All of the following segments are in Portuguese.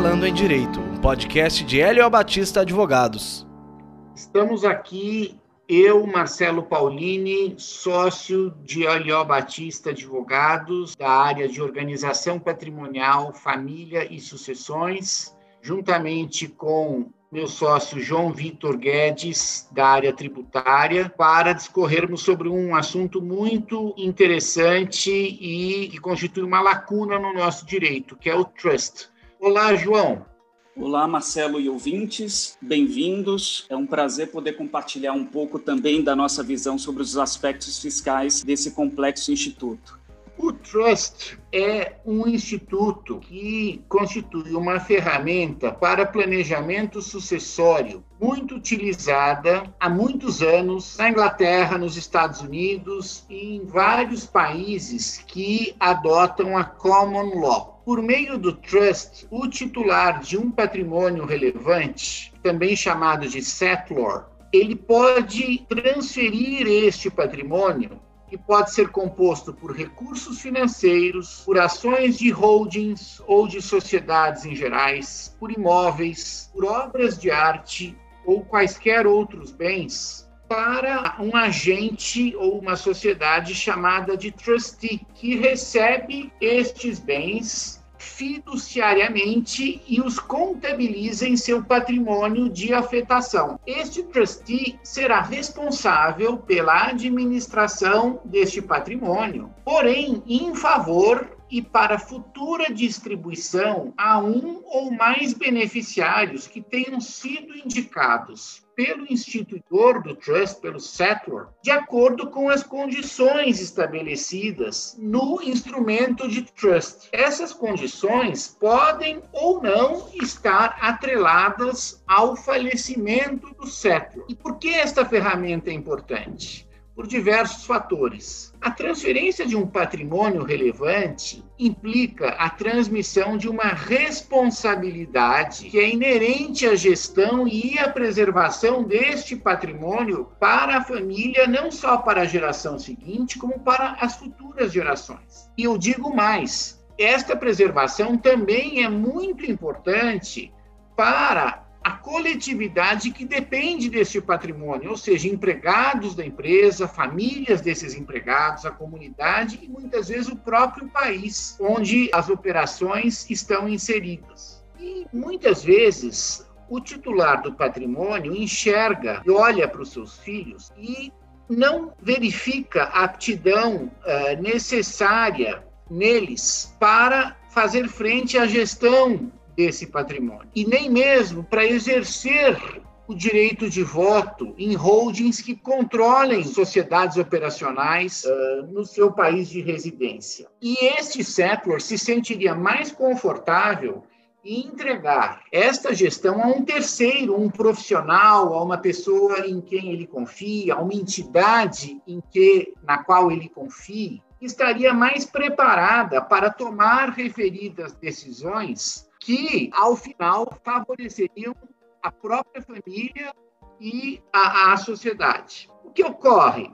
Falando em Direito, um podcast de Hélio Batista Advogados. Estamos aqui, eu, Marcelo Paulini, sócio de Hélio Batista Advogados, da área de organização patrimonial, família e sucessões, juntamente com meu sócio João Vitor Guedes, da área tributária, para discorrermos sobre um assunto muito interessante e que constitui uma lacuna no nosso direito, que é o trust. Olá, João. Olá, Marcelo e ouvintes, bem-vindos. É um prazer poder compartilhar um pouco também da nossa visão sobre os aspectos fiscais desse complexo instituto. O Trust é um instituto que constitui uma ferramenta para planejamento sucessório muito utilizada há muitos anos na Inglaterra, nos Estados Unidos e em vários países que adotam a common law. Por meio do trust, o titular de um patrimônio relevante, também chamado de settlor, ele pode transferir este patrimônio que pode ser composto por recursos financeiros, por ações de holdings ou de sociedades em gerais, por imóveis, por obras de arte ou quaisquer outros bens, para um agente ou uma sociedade chamada de trustee, que recebe estes bens fiduciariamente e os contabiliza em seu patrimônio de afetação. Este trustee será responsável pela administração deste patrimônio, porém em favor e para futura distribuição a um ou mais beneficiários que tenham sido indicados pelo instituidor do trust, pelo settlor, de acordo com as condições estabelecidas no instrumento de trust. Essas condições podem ou não estar atreladas ao falecimento do settlor. E por que esta ferramenta é importante? Por diversos fatores. A transferência de um patrimônio relevante implica a transmissão de uma responsabilidade que é inerente à gestão e à preservação deste patrimônio para a família, não só para a geração seguinte, como para as futuras gerações. E eu digo mais: esta preservação também é muito importante para a coletividade que depende desse patrimônio, ou seja, empregados da empresa, famílias desses empregados, a comunidade e muitas vezes o próprio país onde as operações estão inseridas. E muitas vezes o titular do patrimônio enxerga e olha para os seus filhos e não verifica a aptidão uh, necessária neles para fazer frente à gestão desse patrimônio. E nem mesmo para exercer o direito de voto em holdings que controlem sociedades operacionais uh, no seu país de residência. E este settlor se sentiria mais confortável em entregar esta gestão a um terceiro, um profissional, a uma pessoa em quem ele confia, a uma entidade em que na qual ele confie, estaria mais preparada para tomar referidas decisões que, ao final, favoreceriam a própria família e a, a sociedade. O que ocorre?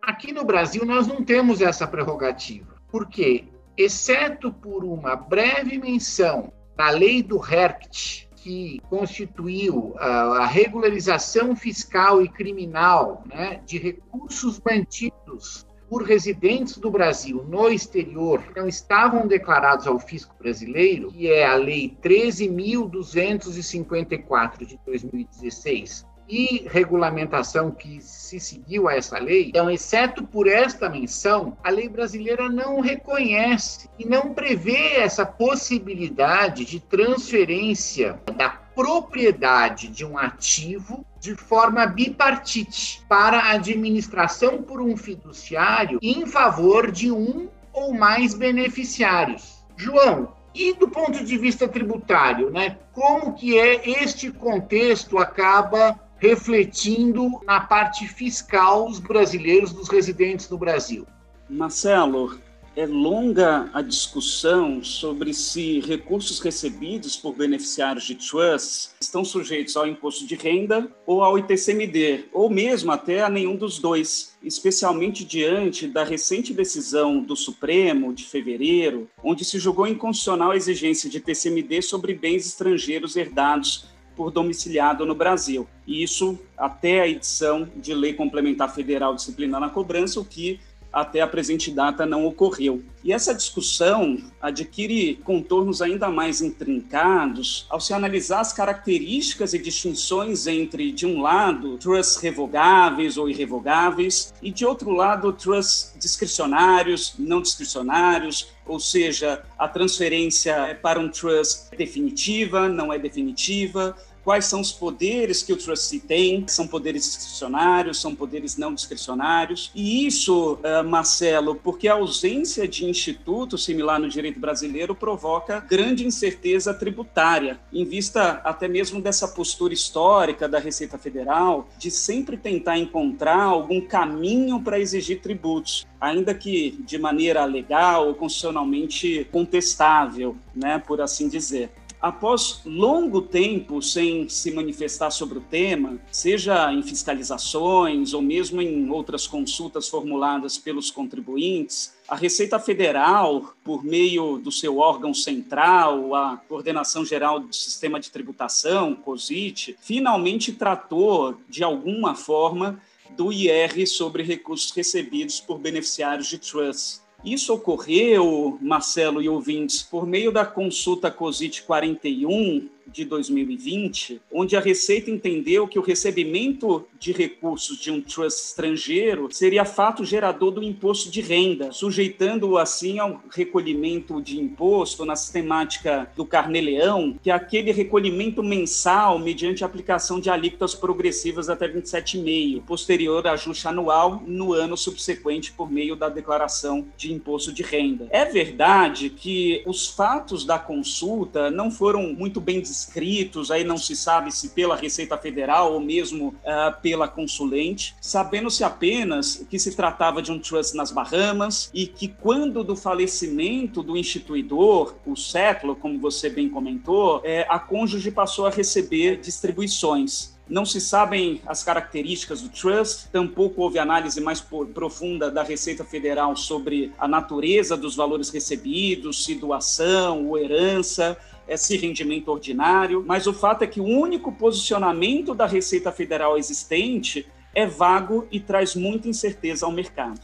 Aqui no Brasil, nós não temos essa prerrogativa, porque, exceto por uma breve menção na lei do HERCT, que constituiu a, a regularização fiscal e criminal né, de recursos mantidos por residentes do Brasil no exterior não estavam declarados ao fisco brasileiro, que é a Lei 13.254 de 2016, e regulamentação que se seguiu a essa lei, então, exceto por esta menção, a lei brasileira não reconhece e não prevê essa possibilidade de transferência da propriedade de um ativo de forma bipartite para a administração por um fiduciário em favor de um ou mais beneficiários. João, e do ponto de vista tributário, né, como que é este contexto acaba refletindo na parte fiscal os brasileiros, dos residentes no Brasil? Marcelo, é longa a discussão sobre se recursos recebidos por beneficiários de trusts estão sujeitos ao imposto de renda ou ao ITCMD, ou mesmo até a nenhum dos dois, especialmente diante da recente decisão do Supremo de fevereiro, onde se julgou inconstitucional a exigência de ITCMD sobre bens estrangeiros herdados por domiciliado no Brasil. E isso até a edição de Lei Complementar Federal disciplinando a cobrança, o que até a presente data não ocorreu. E essa discussão adquire contornos ainda mais intrincados ao se analisar as características e distinções entre, de um lado, trusts revogáveis ou irrevogáveis, e de outro lado, trusts discricionários, não discricionários, ou seja, a transferência é para um trust definitiva, não é definitiva, quais são os poderes que o trustee tem, são poderes discricionários, são poderes não discricionários. E isso, uh, Marcelo, porque a ausência de instituto similar no direito brasileiro provoca grande incerteza tributária, em vista até mesmo dessa postura histórica da Receita Federal de sempre tentar encontrar algum caminho para exigir tributos ainda que de maneira legal ou constitucionalmente contestável, né, por assim dizer após longo tempo sem se manifestar sobre o tema, seja em fiscalizações ou mesmo em outras consultas formuladas pelos contribuintes, a Receita Federal, por meio do seu órgão central, a Coordenação Geral do Sistema de Tributação, COSIT, finalmente tratou, de alguma forma, do IR sobre recursos recebidos por beneficiários de trust. Isso ocorreu, Marcelo e ouvintes, por meio da consulta COSIT 41, de 2020, onde a Receita entendeu que o recebimento de recursos de um trust estrangeiro seria fato gerador do imposto de renda, sujeitando-o assim ao recolhimento de imposto na sistemática do Carnê-Leão, que é aquele recolhimento mensal mediante aplicação de alíquotas progressivas até 27,5, posterior ajuste anual no ano subsequente por meio da declaração de imposto de renda. É verdade que os fatos da consulta não foram muito bem escritos, aí não se sabe se pela Receita Federal ou mesmo uh, pela consulente, sabendo-se apenas que se tratava de um trust nas Bahamas e que quando do falecimento do instituidor, o século, como você bem comentou, é, a cônjuge passou a receber distribuições. Não se sabem as características do trust, tampouco houve análise mais profunda da Receita Federal sobre a natureza dos valores recebidos, se doação ou herança esse rendimento ordinário, mas o fato é que o único posicionamento da Receita Federal existente é vago e traz muita incerteza ao mercado.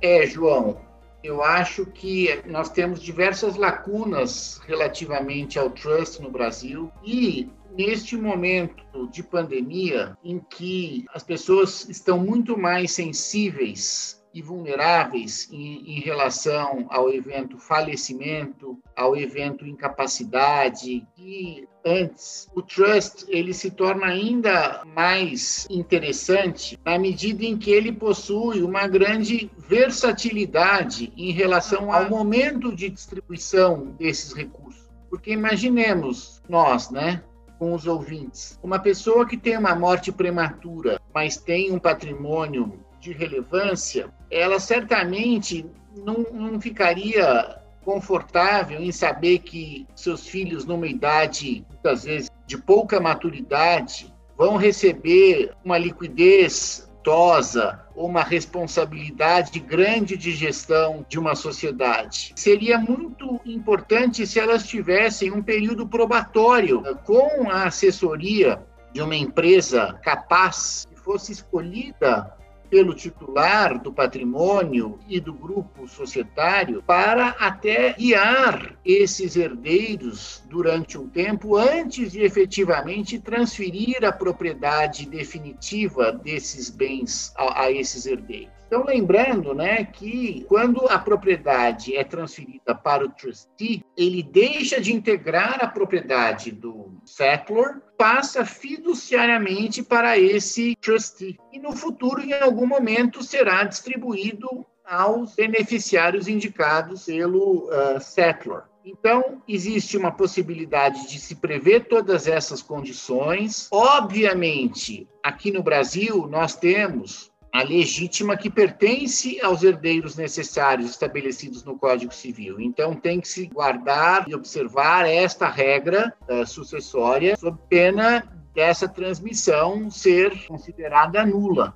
É, João, eu acho que nós temos diversas lacunas relativamente ao trust no Brasil e neste momento de pandemia em que as pessoas estão muito mais sensíveis e vulneráveis em, em, relação ao evento falecimento, ao evento incapacidade, e antes o trust ele se torna ainda mais interessante na medida em que ele possui uma grande versatilidade em relação ao momento de distribuição desses recursos. Porque imaginemos nós, né, com os ouvintes, uma pessoa que tem uma morte prematura, mas tem um patrimônio de relevância, ela certamente não, não ficaria confortável em saber que seus filhos, numa idade, muitas vezes, de pouca maturidade, vão receber uma liquidez tosa ou uma responsabilidade grande de gestão de uma sociedade. Seria muito importante se elas tivessem um período probatório com a assessoria de uma empresa capaz que fosse escolhida pelo titular do patrimônio e do grupo societário para até guiar esses herdeiros durante um tempo antes de efetivamente transferir a propriedade definitiva desses bens a, a esses herdeiros. Então, lembrando né, que quando a propriedade é transferida para o trustee, ele deixa de integrar a propriedade do settlor, passa fiduciariamente para esse trustee. E no futuro, em algum momento, será distribuído aos beneficiários indicados pelo uh. Então, existe uma possibilidade de se prever todas essas condições. Obviamente, aqui no Brasil, nós temos a legítima que pertence aos herdeiros necessários estabelecidos no Código Civil. Então, tem que se guardar e observar esta regra uh, sucessória, sob pena dessa transmissão ser considerada nula.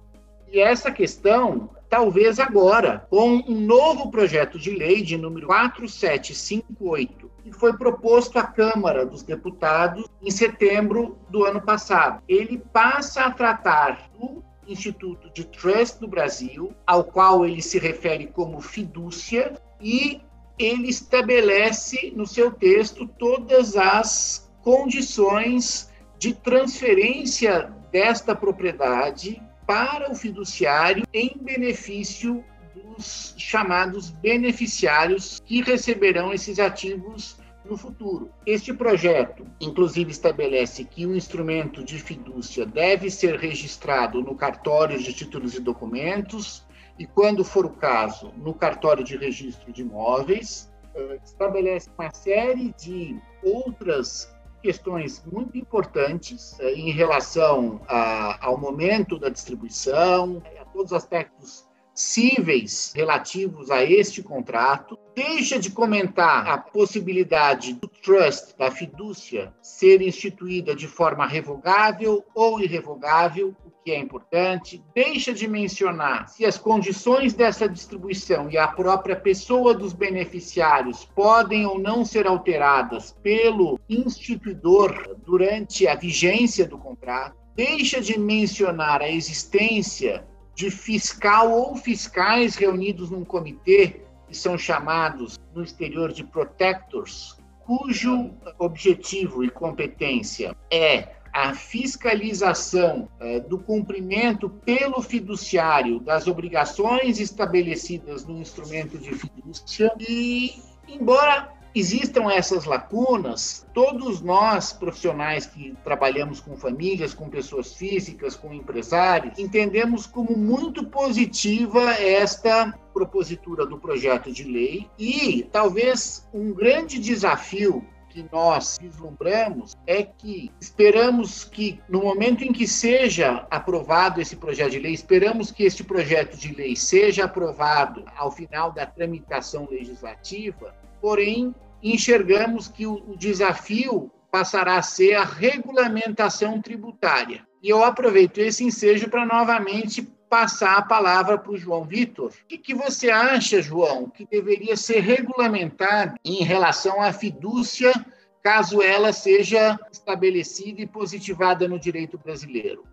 E essa questão, talvez agora, com um novo projeto de lei de número 4758, que foi proposto à Câmara dos Deputados em setembro do ano passado. Ele passa a tratar do Instituto de Trust do Brasil, ao qual ele se refere como fidúcia, e ele estabelece no seu texto todas as condições de transferência desta propriedade para o fiduciário em benefício dos chamados beneficiários que receberão esses ativos no futuro. Este projeto, inclusive, estabelece que o instrumento de fidúcia deve ser registrado no cartório de títulos e documentos e, quando for o caso, no cartório de registro de imóveis. Eh, estabelece uma série de outras questões muito importantes eh, em relação a, ao momento da distribuição, a todos os aspectos cíveis relativos a este contrato, deixa de comentar a possibilidade do trust, da fidúcia, ser instituída de forma revogável ou irrevogável, o que é importante, deixa de mencionar se as condições dessa distribuição e a própria pessoa dos beneficiários podem ou não ser alteradas pelo instituidor durante a vigência do contrato, deixa de mencionar a existência de fiscal ou fiscais reunidos num comitê, que são chamados no exterior de protectors, cujo objetivo e competência é a fiscalização eh, do cumprimento pelo fiduciário das obrigações estabelecidas no instrumento de fidúcia e, embora existam essas lacunas, todos nós profissionais que trabalhamos com famílias, com pessoas físicas, com empresários, entendemos como muito positiva esta propositura do projeto de lei e talvez um grande desafio que nós vislumbramos é que esperamos que, no momento em que seja aprovado esse projeto de lei, esperamos que este projeto de lei seja aprovado ao final da tramitação legislativa, porém, enxergamos que o desafio passará a ser a regulamentação tributária. E eu aproveito esse ensejo para novamente passar a palavra para o João Vitor. O que, que, você acha, João, que deveria ser regulamentado em relação à fidúcia, caso ela seja estabelecida e positivada no direito brasileiro?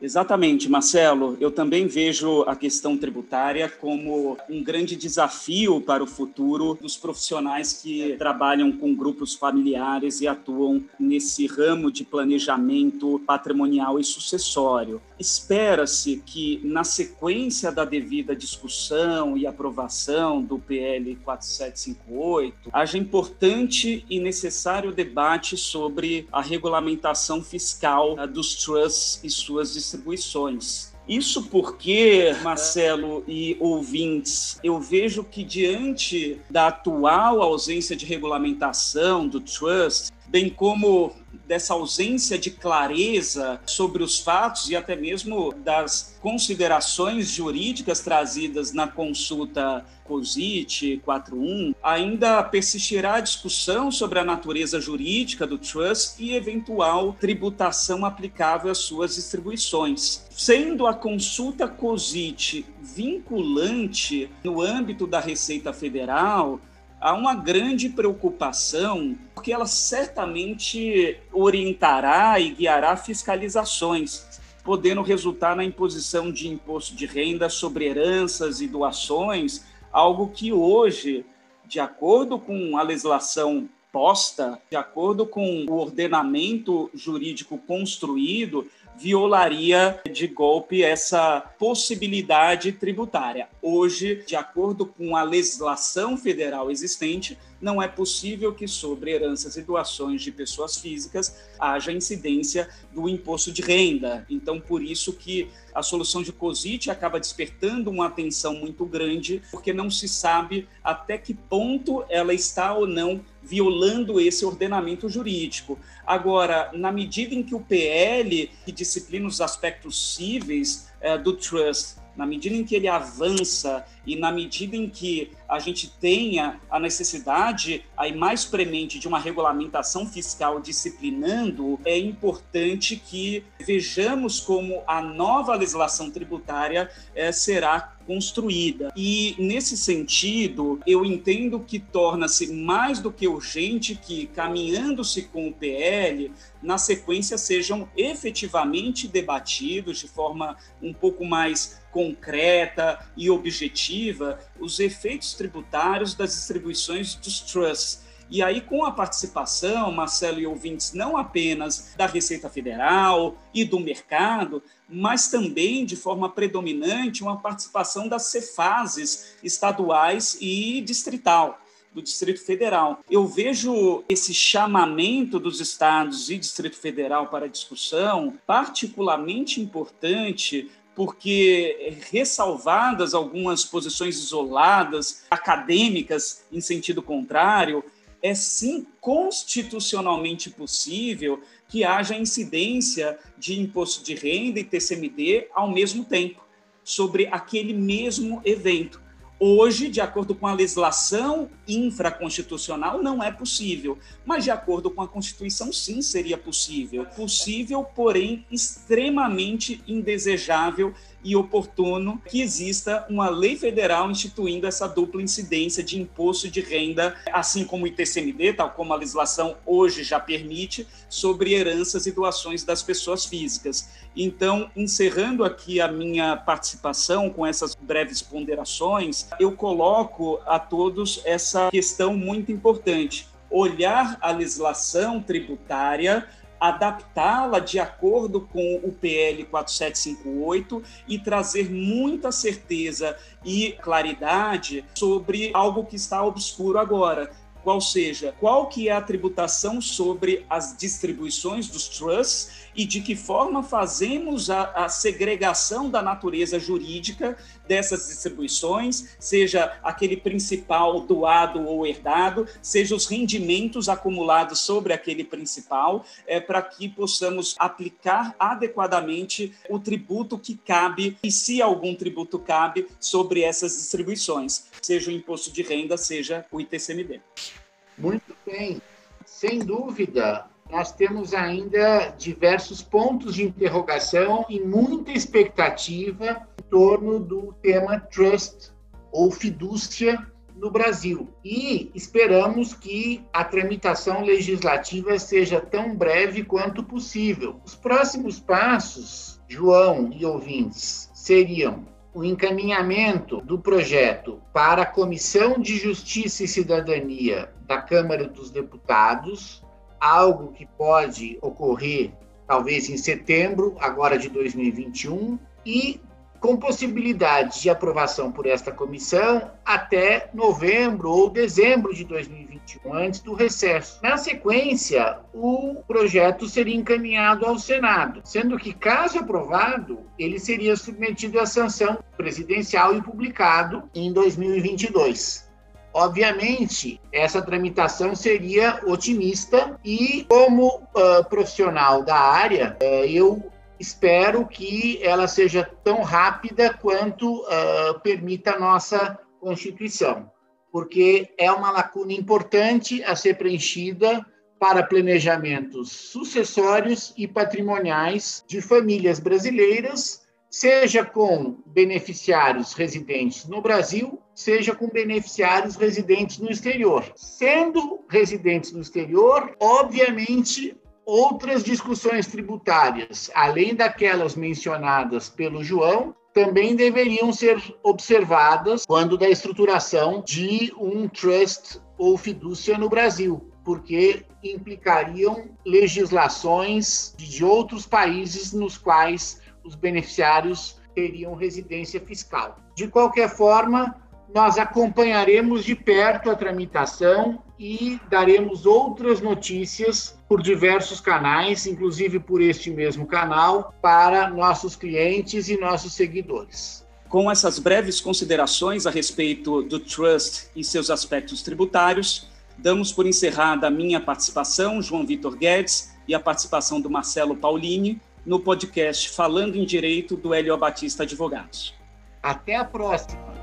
Exatamente, Marcelo. Eu também vejo a questão tributária como um grande desafio para o futuro dos profissionais que trabalham com grupos familiares e atuam nesse ramo de planejamento patrimonial e sucessório. Espera-se que, na sequência da devida discussão e aprovação do PL 4758, haja importante e necessário debate sobre a regulamentação fiscal dos trusts e suas distribuições. Isso porque, Marcelo e ouvintes, eu vejo que diante da atual ausência de regulamentação do trust, bem como dessa ausência de clareza sobre os fatos e até mesmo das considerações jurídicas trazidas na consulta COSIT 41, ainda persistirá a discussão sobre a natureza jurídica do trust e eventual tributação aplicável às suas distribuições. Sendo a consulta COSIT vinculante no âmbito da Receita Federal, há uma grande preocupação, porque ela certamente orientará e guiará fiscalizações, podendo resultar na imposição de imposto de renda sobre heranças e doações, algo que hoje, de acordo com a legislação posta, de acordo com o ordenamento jurídico construído, violaria de golpe essa possibilidade tributária. Hoje, de acordo com a legislação federal existente, não é possível que sobre heranças e doações de pessoas físicas haja incidência do imposto de renda. Então, por isso que a solução de COSIT acaba despertando uma atenção muito grande, porque não se sabe até que ponto ela está ou não violando esse ordenamento jurídico. Agora, na medida em que o PL, que disciplina os aspectos cíveis é, do trust, na medida em que ele avança e na medida em que a gente tenha a necessidade aí mais premente de uma regulamentação fiscal disciplinando, é importante que vejamos como a nova legislação tributária é, será construída. E, nesse sentido, eu entendo que torna-se mais do que urgente que, caminhando-se com o PL, na sequência sejam efetivamente debatidos de forma um pouco mais concreta e objetiva os efeitos tributários das distribuições dos trusts e aí, com a participação, Marcelo e ouvintes, não apenas da Receita Federal e do mercado, mas também, de forma predominante, uma participação das CEFASES estaduais e distrital do Distrito Federal. Eu vejo esse chamamento dos estados e Distrito Federal para discussão particularmente importante porque ressalvadas algumas posições isoladas, acadêmicas em sentido contrário, é sim constitucionalmente possível que haja incidência de imposto de renda e TCMD ao mesmo tempo sobre aquele mesmo evento. Hoje, de acordo com a legislação infraconstitucional, não é possível, mas de acordo com a Constituição, sim, seria possível. Possível, porém, extremamente indesejável e oportuno que exista uma lei federal instituindo essa dupla incidência de imposto de renda, assim como o ITCMD, tal como a legislação hoje já permite, sobre heranças e doações das pessoas físicas. Então, encerrando aqui a minha participação com essas breves ponderações, eu coloco a todos essa questão muito importante: olhar a legislação tributária adaptá-la de acordo com o PL 4758 e trazer muita certeza e claridade sobre algo que está obscuro agora, qual seja, qual que é a tributação sobre as distribuições dos trusts e de que forma fazemos a, a, segregação da natureza jurídica dessas distribuições, seja aquele principal doado ou herdado, seja os rendimentos acumulados sobre aquele principal, é, para que possamos aplicar adequadamente o tributo que cabe, e se algum tributo cabe, sobre essas distribuições, seja o imposto de renda, seja o ITCMD. Muito bem. Sem dúvida, nós temos ainda diversos pontos de interrogação e muita expectativa em torno do tema trust ou fidúcia no Brasil. E esperamos que a tramitação legislativa seja tão breve quanto possível. Os próximos passos, João e ouvintes, seriam o encaminhamento do projeto para a Comissão de Justiça e Cidadania da Câmara dos Deputados, algo que pode ocorrer talvez em setembro, agora de 2021, e com possibilidade de aprovação por esta comissão até novembro ou dezembro de 2021, antes do recesso. Na sequência, o projeto seria encaminhado ao Senado, sendo que, caso aprovado, ele seria submetido à sanção presidencial e publicado em 2022. Obviamente, essa tramitação seria otimista e, como uh, profissional da área, uh, eu espero que ela seja tão rápida quanto uh, permita a nossa Constituição, porque é uma lacuna importante a ser preenchida para planejamentos sucessórios e patrimoniais de famílias brasileiras seja com beneficiários residentes no Brasil, seja com beneficiários residentes no exterior. Sendo residentes no exterior, obviamente, outras discussões tributárias, além daquelas mencionadas pelo João, também deveriam ser observadas quando da estruturação de um trust ou fidúcia no Brasil, porque implicariam legislações de outros países nos quais os beneficiários teriam residência fiscal. De qualquer forma, nós acompanharemos de perto a tramitação e daremos outras notícias por diversos canais, inclusive por este mesmo canal, para nossos clientes e nossos seguidores. Com essas breves considerações a respeito do trust e seus aspectos tributários, damos por encerrada a minha participação, João Vitor Guedes, e a participação do Marcelo Paulini, no podcast Falando em Direito do Hélio Batista Advogados. Até a próxima!